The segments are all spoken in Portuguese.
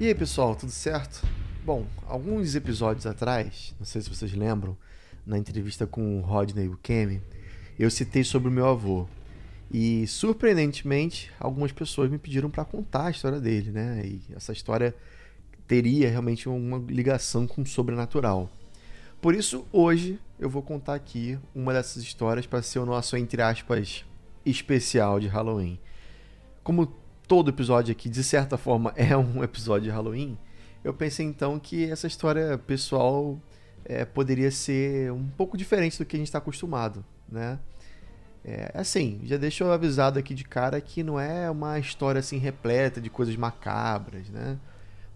E aí pessoal, tudo certo? Bom, alguns episódios atrás, não sei se vocês lembram, na entrevista com o Rodney Bukemi, eu citei sobre o meu avô. E surpreendentemente, algumas pessoas me pediram para contar a história dele, né? E essa história teria realmente uma ligação com o sobrenatural. Por isso, hoje eu vou contar aqui uma dessas histórias para ser o nosso, entre aspas, especial de Halloween. Como todo episódio aqui, de certa forma, é um episódio de Halloween, eu pensei então que essa história pessoal é, poderia ser um pouco diferente do que a gente está acostumado, né? É, assim, já deixo avisado aqui de cara que não é uma história assim repleta de coisas macabras, né?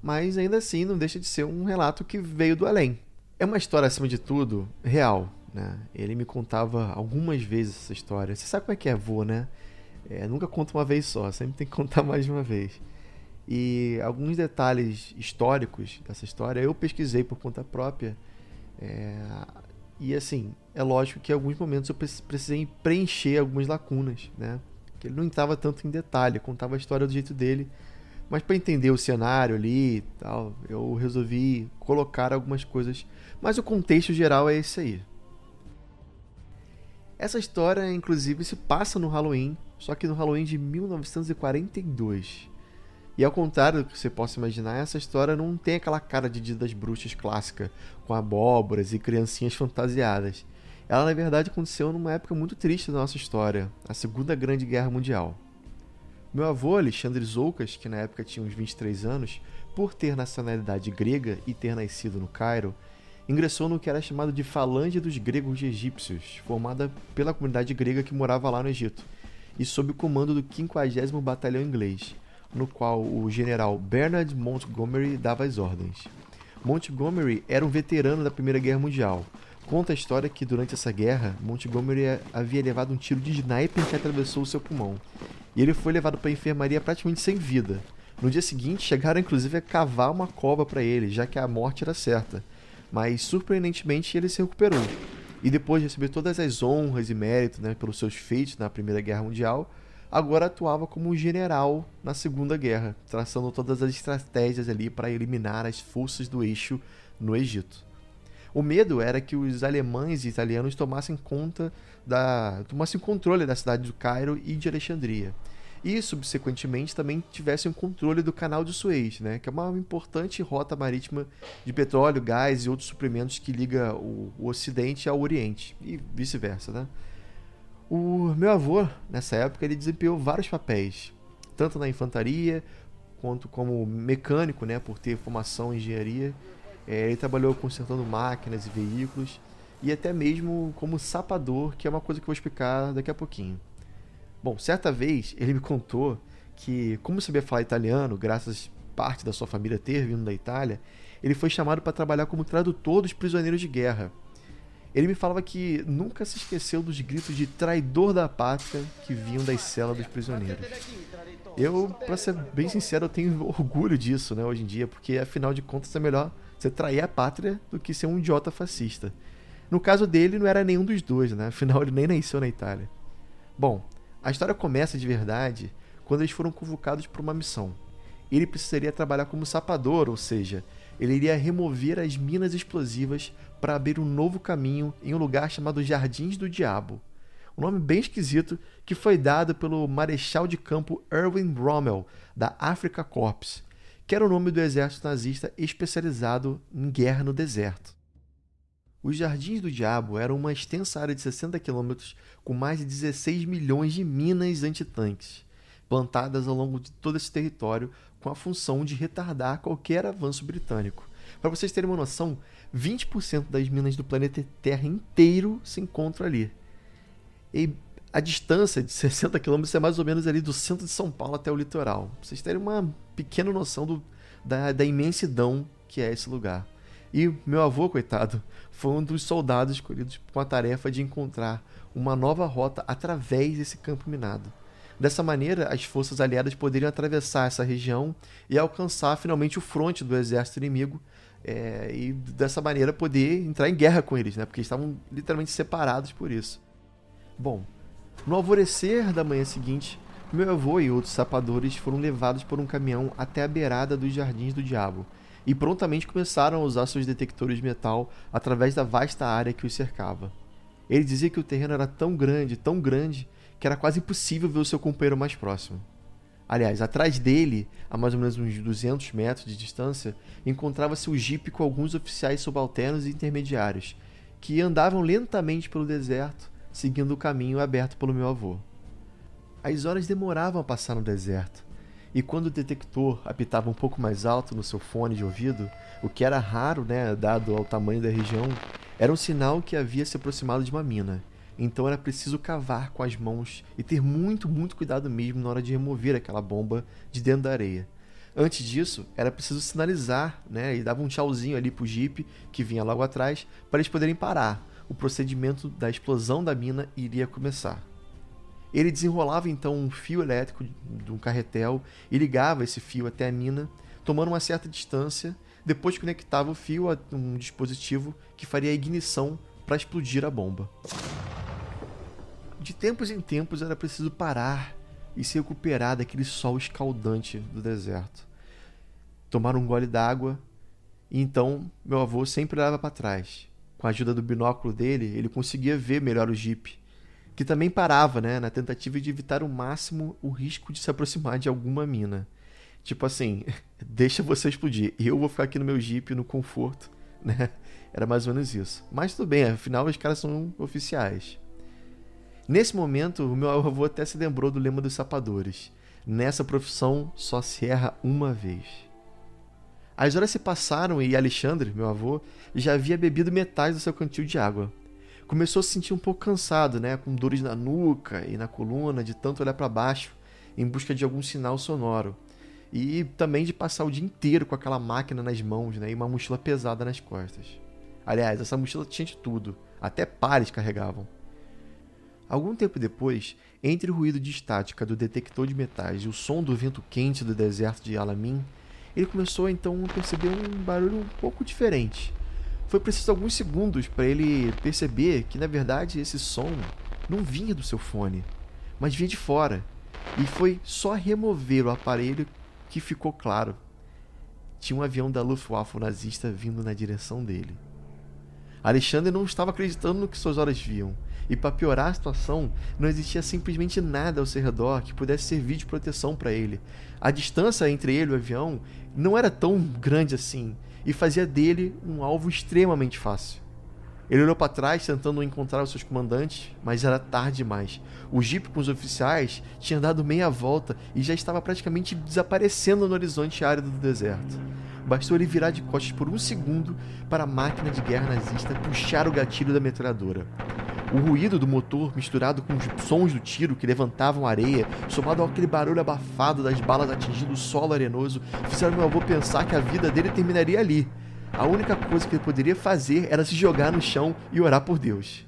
Mas ainda assim não deixa de ser um relato que veio do além. É uma história acima de tudo real, né? Ele me contava algumas vezes essa história. Você sabe como é que é avô, né? É, nunca conta uma vez só, sempre tem que contar mais de uma vez. E alguns detalhes históricos dessa história eu pesquisei por conta própria. É, e assim, é lógico que em alguns momentos eu precisei preencher algumas lacunas, né? Que ele não estava tanto em detalhe, contava a história do jeito dele. Mas para entender o cenário ali e tal, eu resolvi colocar algumas coisas. Mas o contexto geral é esse aí. Essa história, inclusive, se passa no Halloween, só que no Halloween de 1942. E ao contrário do que você possa imaginar, essa história não tem aquela cara de Dia das Bruxas clássica, com abóboras e criancinhas fantasiadas. Ela, na verdade, aconteceu numa época muito triste da nossa história, a Segunda Grande Guerra Mundial. Meu avô, Alexandre Zoucas, que na época tinha uns 23 anos, por ter nacionalidade grega e ter nascido no Cairo, ingressou no que era chamado de Falange dos Gregos Egípcios, formada pela comunidade grega que morava lá no Egito, e sob o comando do 50 Batalhão Inglês, no qual o general Bernard Montgomery dava as ordens. Montgomery era um veterano da Primeira Guerra Mundial. Conta a história que durante essa guerra, Montgomery havia levado um tiro de sniper que atravessou o seu pulmão, e ele foi levado para a enfermaria praticamente sem vida. No dia seguinte, chegaram inclusive a cavar uma cova para ele, já que a morte era certa mas surpreendentemente ele se recuperou. E depois de receber todas as honras e méritos né, pelos seus feitos na Primeira Guerra Mundial, agora atuava como general na Segunda Guerra, traçando todas as estratégias ali para eliminar as forças do eixo no Egito. O medo era que os alemães e italianos tomassem conta da tomassem controle da cidade do Cairo e de Alexandria e, subsequentemente, também tivessem o controle do canal de Suez, né, que é uma importante rota marítima de petróleo, gás e outros suprimentos que liga o, o Ocidente ao Oriente e vice-versa. Né? O meu avô, nessa época, ele desempenhou vários papéis, tanto na infantaria quanto como mecânico, né, por ter formação em engenharia. É, ele trabalhou consertando máquinas e veículos e até mesmo como sapador, que é uma coisa que eu vou explicar daqui a pouquinho. Bom, certa vez ele me contou que, como sabia falar italiano, graças parte da sua família ter vindo da Itália, ele foi chamado para trabalhar como tradutor dos prisioneiros de guerra. Ele me falava que nunca se esqueceu dos gritos de traidor da pátria que vinham das celas dos prisioneiros. Eu, para ser bem sincero, eu tenho orgulho disso, né, hoje em dia, porque afinal de contas é melhor você trair a pátria do que ser um idiota fascista. No caso dele, não era nenhum dos dois, né? Afinal, ele nem nasceu na Itália. Bom, a história começa de verdade quando eles foram convocados para uma missão. Ele precisaria trabalhar como sapador, ou seja, ele iria remover as minas explosivas para abrir um novo caminho em um lugar chamado Jardins do Diabo. Um nome bem esquisito que foi dado pelo marechal de campo Erwin Rommel, da Africa Corps, que era o nome do exército nazista especializado em guerra no deserto. Os Jardins do Diabo eram uma extensa área de 60 quilômetros com mais de 16 milhões de minas antitanques, plantadas ao longo de todo esse território com a função de retardar qualquer avanço britânico. Para vocês terem uma noção, 20% das minas do planeta Terra inteiro se encontram ali. E a distância de 60 quilômetros é mais ou menos ali do centro de São Paulo até o litoral. Pra vocês terem uma pequena noção do, da, da imensidão que é esse lugar. E meu avô, coitado, foi um dos soldados escolhidos com a tarefa de encontrar uma nova rota através desse campo minado. Dessa maneira, as forças aliadas poderiam atravessar essa região e alcançar finalmente o fronte do exército inimigo é, e dessa maneira poder entrar em guerra com eles, né? porque estavam literalmente separados por isso. Bom, no alvorecer da manhã seguinte, meu avô e outros sapadores foram levados por um caminhão até a beirada dos Jardins do Diabo e prontamente começaram a usar seus detectores de metal através da vasta área que os cercava. Ele dizia que o terreno era tão grande, tão grande, que era quase impossível ver o seu companheiro mais próximo. Aliás, atrás dele, a mais ou menos uns 200 metros de distância, encontrava-se o jipe com alguns oficiais subalternos e intermediários, que andavam lentamente pelo deserto, seguindo o caminho aberto pelo meu avô. As horas demoravam a passar no deserto, e quando o detector apitava um pouco mais alto no seu fone de ouvido, o que era raro, né, dado ao tamanho da região, era um sinal que havia se aproximado de uma mina. Então era preciso cavar com as mãos e ter muito, muito cuidado mesmo na hora de remover aquela bomba de dentro da areia. Antes disso, era preciso sinalizar, né, e dava um tchauzinho ali pro Jeep que vinha logo atrás para eles poderem parar. O procedimento da explosão da mina iria começar. Ele desenrolava então um fio elétrico de um carretel e ligava esse fio até a mina, tomando uma certa distância, depois conectava o fio a um dispositivo que faria a ignição para explodir a bomba. De tempos em tempos era preciso parar e se recuperar daquele sol escaldante do deserto. Tomar um gole d'água e então meu avô sempre olhava para trás. Com a ajuda do binóculo dele, ele conseguia ver melhor o jipe que também parava, né, na tentativa de evitar o máximo o risco de se aproximar de alguma mina. Tipo assim, deixa você explodir, eu vou ficar aqui no meu jeep no conforto, né? Era mais ou menos isso. Mas tudo bem, afinal os caras são oficiais. Nesse momento, o meu avô até se lembrou do lema dos sapadores: Nessa profissão só se erra uma vez. As horas se passaram e Alexandre, meu avô, já havia bebido metade do seu cantil de água começou a se sentir um pouco cansado, né, com dores na nuca e na coluna, de tanto olhar para baixo em busca de algum sinal sonoro. E também de passar o dia inteiro com aquela máquina nas mãos, né, e uma mochila pesada nas costas. Aliás, essa mochila tinha de tudo, até pares carregavam. Algum tempo depois, entre o ruído de estática do detector de metais e o som do vento quente do deserto de Alamin, ele começou então a perceber um barulho um pouco diferente foi preciso alguns segundos para ele perceber que na verdade esse som não vinha do seu fone, mas vinha de fora. E foi só remover o aparelho que ficou claro. Tinha um avião da Luftwaffe nazista vindo na direção dele. Alexandre não estava acreditando no que suas olhos viam. E para piorar a situação, não existia simplesmente nada ao seu redor que pudesse servir de proteção para ele. A distância entre ele e o avião não era tão grande assim, e fazia dele um alvo extremamente fácil. Ele olhou para trás tentando encontrar os seus comandantes, mas era tarde demais. O jipe com os oficiais tinha dado meia volta e já estava praticamente desaparecendo no horizonte árido do deserto. Bastou ele virar de costas por um segundo para a máquina de guerra nazista puxar o gatilho da metralhadora. O ruído do motor, misturado com os sons do tiro que levantavam areia, somado àquele barulho abafado das balas atingindo o solo arenoso, fizeram meu avô pensar que a vida dele terminaria ali. A única coisa que ele poderia fazer era se jogar no chão e orar por Deus.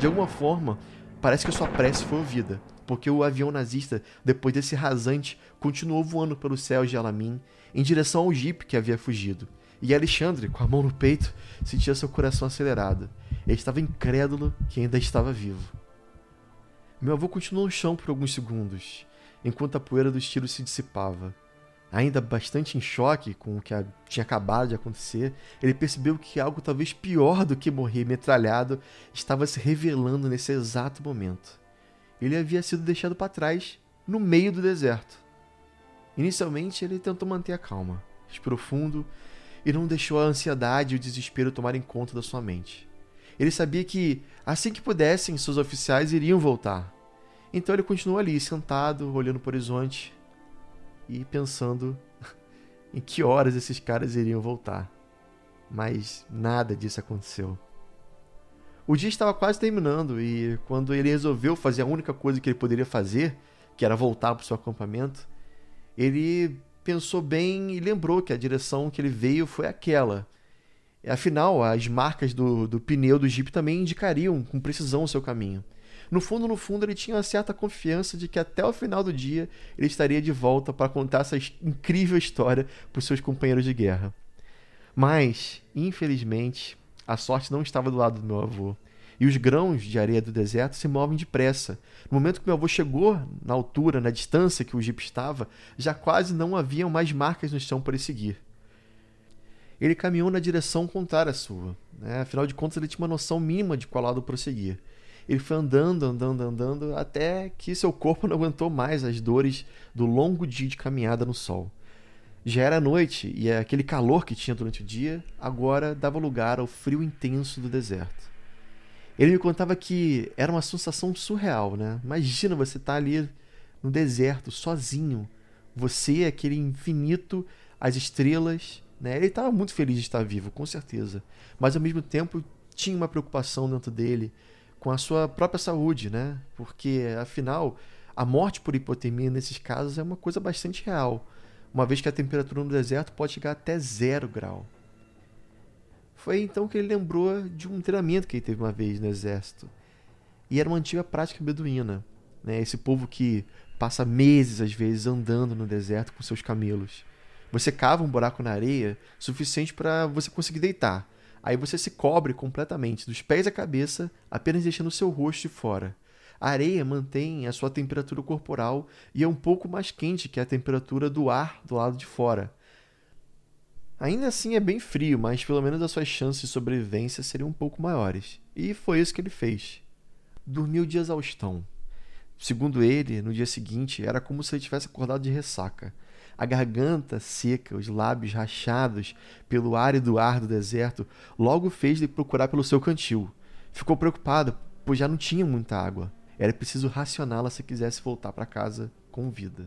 De alguma forma, parece que a sua prece foi ouvida, porque o avião nazista, depois desse rasante, continuou voando pelos céus de Alamin em direção ao jipe que havia fugido. E Alexandre, com a mão no peito, sentia seu coração acelerado. Ele estava incrédulo que ainda estava vivo. Meu avô continuou no chão por alguns segundos, enquanto a poeira dos tiros se dissipava. Ainda bastante em choque com o que tinha acabado de acontecer, ele percebeu que algo talvez pior do que morrer metralhado estava se revelando nesse exato momento. Ele havia sido deixado para trás no meio do deserto. Inicialmente, ele tentou manter a calma, respirou fundo e não deixou a ansiedade e o desespero tomarem conta da sua mente. Ele sabia que, assim que pudessem, seus oficiais iriam voltar. Então ele continuou ali, sentado, olhando para o horizonte e pensando em que horas esses caras iriam voltar. Mas nada disso aconteceu. O dia estava quase terminando e quando ele resolveu fazer a única coisa que ele poderia fazer, que era voltar para o seu acampamento, ele pensou bem e lembrou que a direção que ele veio foi aquela. Afinal, as marcas do, do pneu do Jeep também indicariam com precisão o seu caminho. No fundo, no fundo, ele tinha uma certa confiança de que até o final do dia ele estaria de volta para contar essa incrível história para os seus companheiros de guerra. Mas, infelizmente, a sorte não estava do lado do meu avô. E os grãos de areia do deserto se movem depressa. No momento que meu avô chegou na altura, na distância que o jipe estava, já quase não haviam mais marcas no chão para ele seguir. Ele caminhou na direção contrária à sua. Né? Afinal de contas, ele tinha uma noção mínima de qual lado prosseguir. Ele foi andando, andando, andando, até que seu corpo não aguentou mais as dores do longo dia de caminhada no sol. Já era noite e aquele calor que tinha durante o dia agora dava lugar ao frio intenso do deserto. Ele me contava que era uma sensação surreal, né? Imagina você estar tá ali no deserto, sozinho. Você, aquele infinito, as estrelas. Né? Ele estava muito feliz de estar vivo, com certeza. Mas ao mesmo tempo tinha uma preocupação dentro dele com a sua própria saúde, né? Porque, afinal, a morte por hipotermia nesses casos é uma coisa bastante real, uma vez que a temperatura no deserto pode chegar até zero grau. Foi então que ele lembrou de um treinamento que ele teve uma vez no exército. E era uma antiga prática beduína, né? Esse povo que passa meses às vezes andando no deserto com seus camelos. Você cava um buraco na areia suficiente para você conseguir deitar Aí você se cobre completamente, dos pés à cabeça, apenas deixando o seu rosto de fora. A areia mantém a sua temperatura corporal e é um pouco mais quente que a temperatura do ar do lado de fora. Ainda assim é bem frio, mas pelo menos as suas chances de sobrevivência seriam um pouco maiores. E foi isso que ele fez. Dormiu de exaustão. Segundo ele, no dia seguinte, era como se ele tivesse acordado de ressaca a garganta seca, os lábios rachados pelo árido ar do deserto, logo fez-lhe procurar pelo seu cantil. Ficou preocupado, pois já não tinha muita água. Era preciso racioná-la se quisesse voltar para casa com vida.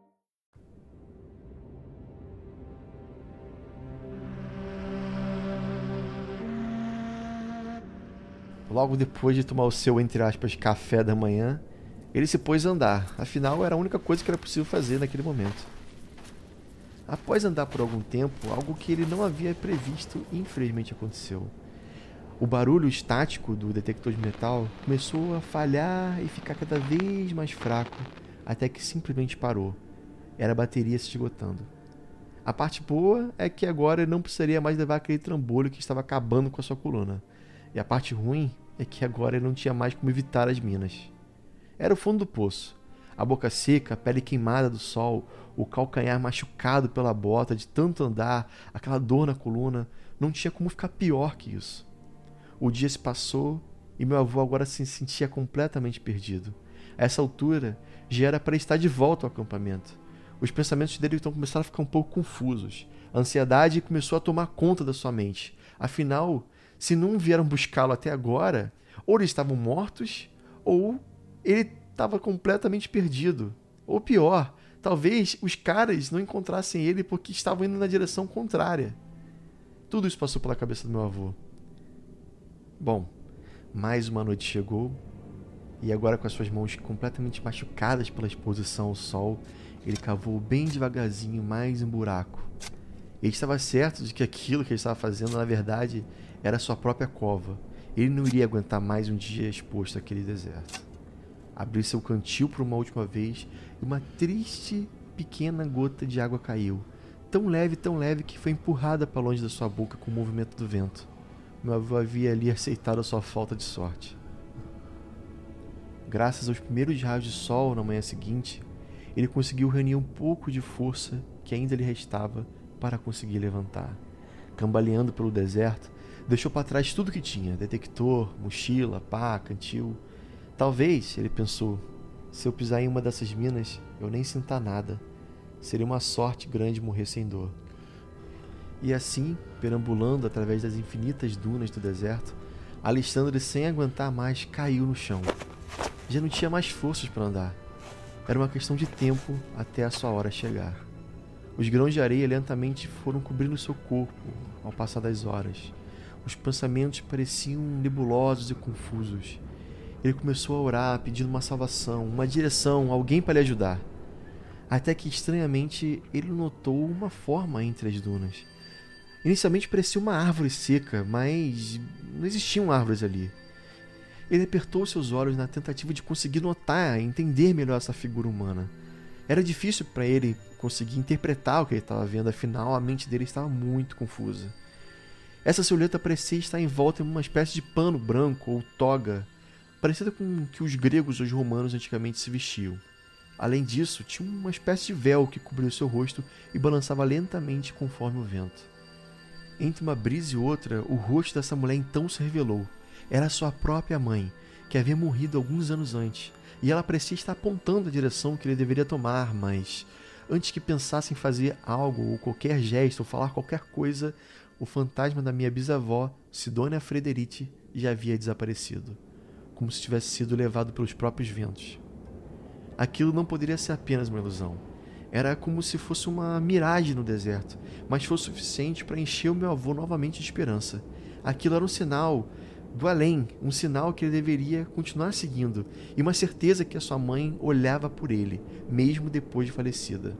Logo depois de tomar o seu, entre aspas, café da manhã, ele se pôs a andar. Afinal, era a única coisa que era possível fazer naquele momento. Após andar por algum tempo, algo que ele não havia previsto infelizmente aconteceu. O barulho estático do detector de metal começou a falhar e ficar cada vez mais fraco, até que simplesmente parou. Era a bateria se esgotando. A parte boa é que agora ele não precisaria mais levar aquele trambolho que estava acabando com a sua coluna. E a parte ruim é que agora ele não tinha mais como evitar as minas. Era o fundo do poço. A boca seca, a pele queimada do sol, o calcanhar machucado pela bota de tanto andar, aquela dor na coluna, não tinha como ficar pior que isso. O dia se passou e meu avô agora se sentia completamente perdido. A essa altura, já era para estar de volta ao acampamento. Os pensamentos dele então começaram a ficar um pouco confusos. A ansiedade começou a tomar conta da sua mente. Afinal, se não vieram buscá-lo até agora, ou eles estavam mortos, ou ele estava completamente perdido. Ou pior, talvez os caras não encontrassem ele porque estavam indo na direção contrária. Tudo isso passou pela cabeça do meu avô. Bom, mais uma noite chegou e agora com as suas mãos completamente machucadas pela exposição ao sol, ele cavou bem devagarzinho mais um buraco. Ele estava certo de que aquilo que ele estava fazendo, na verdade, era sua própria cova. Ele não iria aguentar mais um dia exposto àquele deserto. Abriu seu cantil por uma última vez e uma triste pequena gota de água caiu, tão leve, tão leve que foi empurrada para longe da sua boca com o movimento do vento. Meu avô havia ali aceitado a sua falta de sorte. Graças aos primeiros raios de sol na manhã seguinte, ele conseguiu reunir um pouco de força que ainda lhe restava para conseguir levantar. Cambaleando pelo deserto, deixou para trás tudo que tinha: detector, mochila, pá, cantil. Talvez, ele pensou, se eu pisar em uma dessas minas, eu nem sinta nada. Seria uma sorte grande morrer sem dor. E assim, perambulando através das infinitas dunas do deserto, Alexandre, sem aguentar mais, caiu no chão. Já não tinha mais forças para andar. Era uma questão de tempo até a sua hora chegar. Os grãos de areia lentamente foram cobrindo seu corpo ao passar das horas. Os pensamentos pareciam nebulosos e confusos. Ele começou a orar, pedindo uma salvação, uma direção, alguém para lhe ajudar. Até que, estranhamente, ele notou uma forma entre as dunas. Inicialmente parecia uma árvore seca, mas não existiam árvores ali. Ele apertou seus olhos na tentativa de conseguir notar e entender melhor essa figura humana. Era difícil para ele conseguir interpretar o que ele estava vendo, afinal a mente dele estava muito confusa. Essa silhueta parecia estar envolta em uma espécie de pano branco ou toga, parecida com o que os gregos ou os romanos antigamente se vestiam. Além disso, tinha uma espécie de véu que cobria seu rosto e balançava lentamente conforme o vento. Entre uma brisa e outra, o rosto dessa mulher então se revelou. Era sua própria mãe, que havia morrido alguns anos antes, e ela parecia estar apontando a direção que ele deveria tomar, mas antes que pensasse em fazer algo ou qualquer gesto ou falar qualquer coisa, o fantasma da minha bisavó, Sidônia Frederici, já havia desaparecido, como se tivesse sido levado pelos próprios ventos. Aquilo não poderia ser apenas uma ilusão. Era como se fosse uma miragem no deserto, mas foi o suficiente para encher o meu avô novamente de esperança. Aquilo era um sinal do além, um sinal que ele deveria continuar seguindo e uma certeza que a sua mãe olhava por ele, mesmo depois de falecida.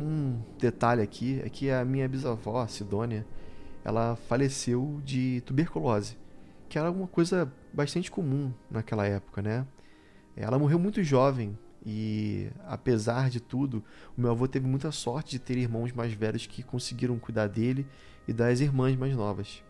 Um detalhe aqui é que a minha bisavó, Sidônia, ela faleceu de tuberculose, que era uma coisa bastante comum naquela época, né? Ela morreu muito jovem e, apesar de tudo, o meu avô teve muita sorte de ter irmãos mais velhos que conseguiram cuidar dele e das irmãs mais novas.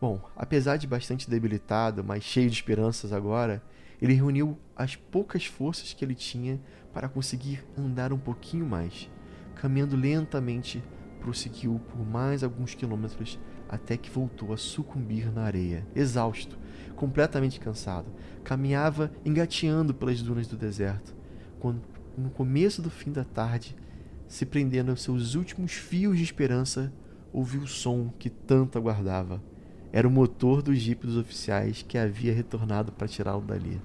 Bom, apesar de bastante debilitado, mas cheio de esperanças agora, ele reuniu as poucas forças que ele tinha para conseguir andar um pouquinho mais. Caminhando lentamente, prosseguiu por mais alguns quilômetros até que voltou a sucumbir na areia, exausto, completamente cansado. Caminhava engateando pelas dunas do deserto, quando, no começo do fim da tarde, se prendendo aos seus últimos fios de esperança, ouviu o som que tanto aguardava era o motor do jipe dos oficiais que havia retornado para tirá-lo dali.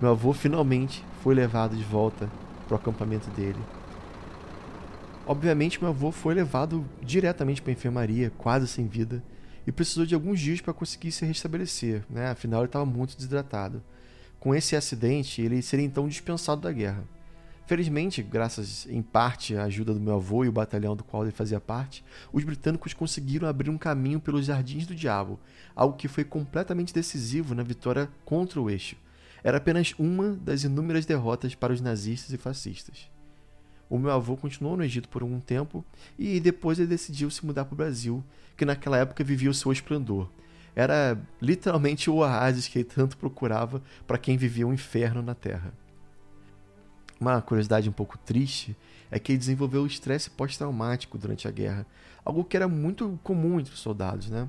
Meu avô finalmente foi levado de volta para o acampamento dele. Obviamente, meu avô foi levado diretamente para a enfermaria, quase sem vida, e precisou de alguns dias para conseguir se restabelecer, né? afinal ele estava muito desidratado. Com esse acidente, ele seria então dispensado da guerra. Felizmente, graças em parte à ajuda do meu avô e o batalhão do qual ele fazia parte, os britânicos conseguiram abrir um caminho pelos Jardins do Diabo, algo que foi completamente decisivo na vitória contra o eixo. Era apenas uma das inúmeras derrotas para os nazistas e fascistas. O meu avô continuou no Egito por algum tempo e depois ele decidiu se mudar para o Brasil, que naquela época vivia o seu esplendor. Era literalmente o oásis que ele tanto procurava para quem vivia o um inferno na Terra. Uma curiosidade um pouco triste é que ele desenvolveu estresse pós-traumático durante a guerra, algo que era muito comum entre os soldados, né?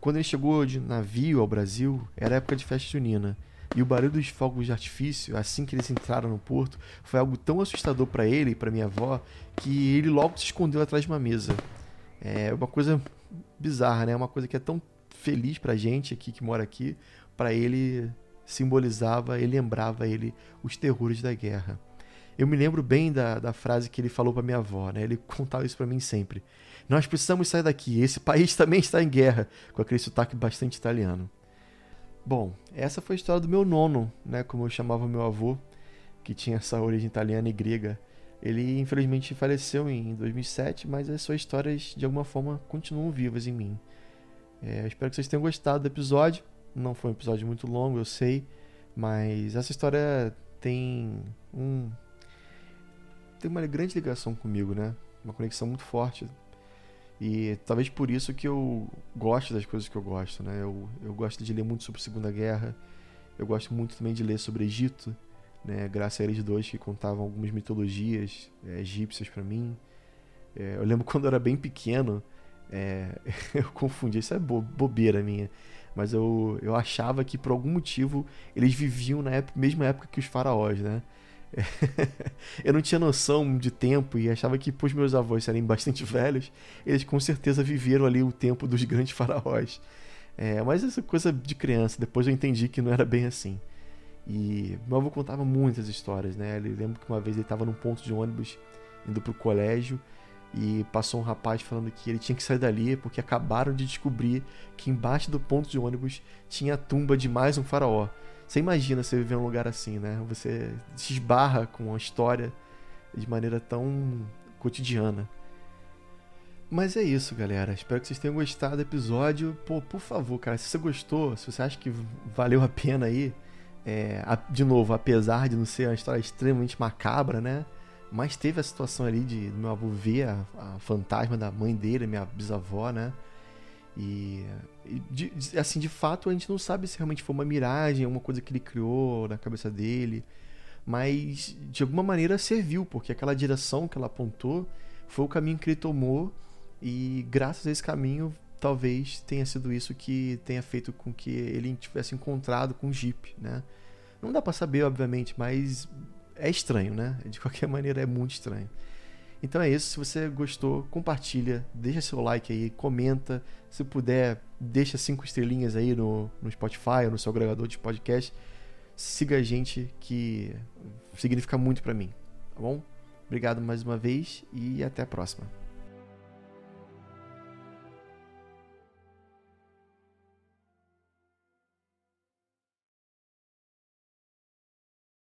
Quando ele chegou de navio ao Brasil, era época de festa junina, e o barulho dos fogos de artifício, assim que eles entraram no porto, foi algo tão assustador para ele e para minha avó que ele logo se escondeu atrás de uma mesa. É uma coisa bizarra, né? Uma coisa que é tão feliz pra gente aqui que mora aqui, para ele simbolizava e lembrava ele os terrores da guerra. Eu me lembro bem da, da frase que ele falou para minha avó, né? Ele contava isso para mim sempre. Nós precisamos sair daqui. Esse país também está em guerra, com aquele sotaque bastante italiano. Bom, essa foi a história do meu nono, né? Como eu chamava meu avô, que tinha essa origem italiana e grega. Ele infelizmente faleceu em 2007, mas as suas histórias de alguma forma continuam vivas em mim. É, espero que vocês tenham gostado do episódio. Não foi um episódio muito longo, eu sei, mas essa história tem um tem uma grande ligação comigo, né? Uma conexão muito forte. E talvez por isso que eu gosto das coisas que eu gosto, né? Eu, eu gosto de ler muito sobre a Segunda Guerra. Eu gosto muito também de ler sobre Egito, né? Graças a eles dois que contavam algumas mitologias é, egípcias para mim. É, eu lembro quando eu era bem pequeno, é, eu confundi, isso é bo bobeira minha. Mas eu, eu achava que por algum motivo eles viviam na época, mesma época que os faraós, né? eu não tinha noção de tempo e achava que, por meus avós serem bastante velhos, eles com certeza viveram ali o tempo dos grandes faraós. É, mas essa coisa de criança, depois eu entendi que não era bem assim. E meu avô contava muitas histórias, né? Eu lembro que uma vez ele estava num ponto de ônibus indo pro colégio e passou um rapaz falando que ele tinha que sair dali porque acabaram de descobrir que embaixo do ponto de ônibus tinha a tumba de mais um faraó. Você imagina você viver num lugar assim, né? Você se esbarra com a história de maneira tão cotidiana. Mas é isso, galera. Espero que vocês tenham gostado do episódio. Pô, por favor, cara, se você gostou, se você acha que valeu a pena aí, é, de novo, apesar de não ser uma história extremamente macabra, né? Mas teve a situação ali de meu avô ver a, a fantasma da mãe dele, minha bisavó, né? E, de, assim, de fato, a gente não sabe se realmente foi uma miragem, uma coisa que ele criou na cabeça dele, mas de alguma maneira serviu, porque aquela direção que ela apontou foi o caminho que ele tomou, e graças a esse caminho, talvez tenha sido isso que tenha feito com que ele tivesse encontrado com o Jeep, né? Não dá para saber, obviamente, mas é estranho, né? De qualquer maneira, é muito estranho. Então é isso. Se você gostou, compartilha, deixa seu like aí, comenta. Se puder, deixa cinco estrelinhas aí no, no Spotify ou no seu agregador de podcast. Siga a gente que significa muito para mim, tá bom? Obrigado mais uma vez e até a próxima.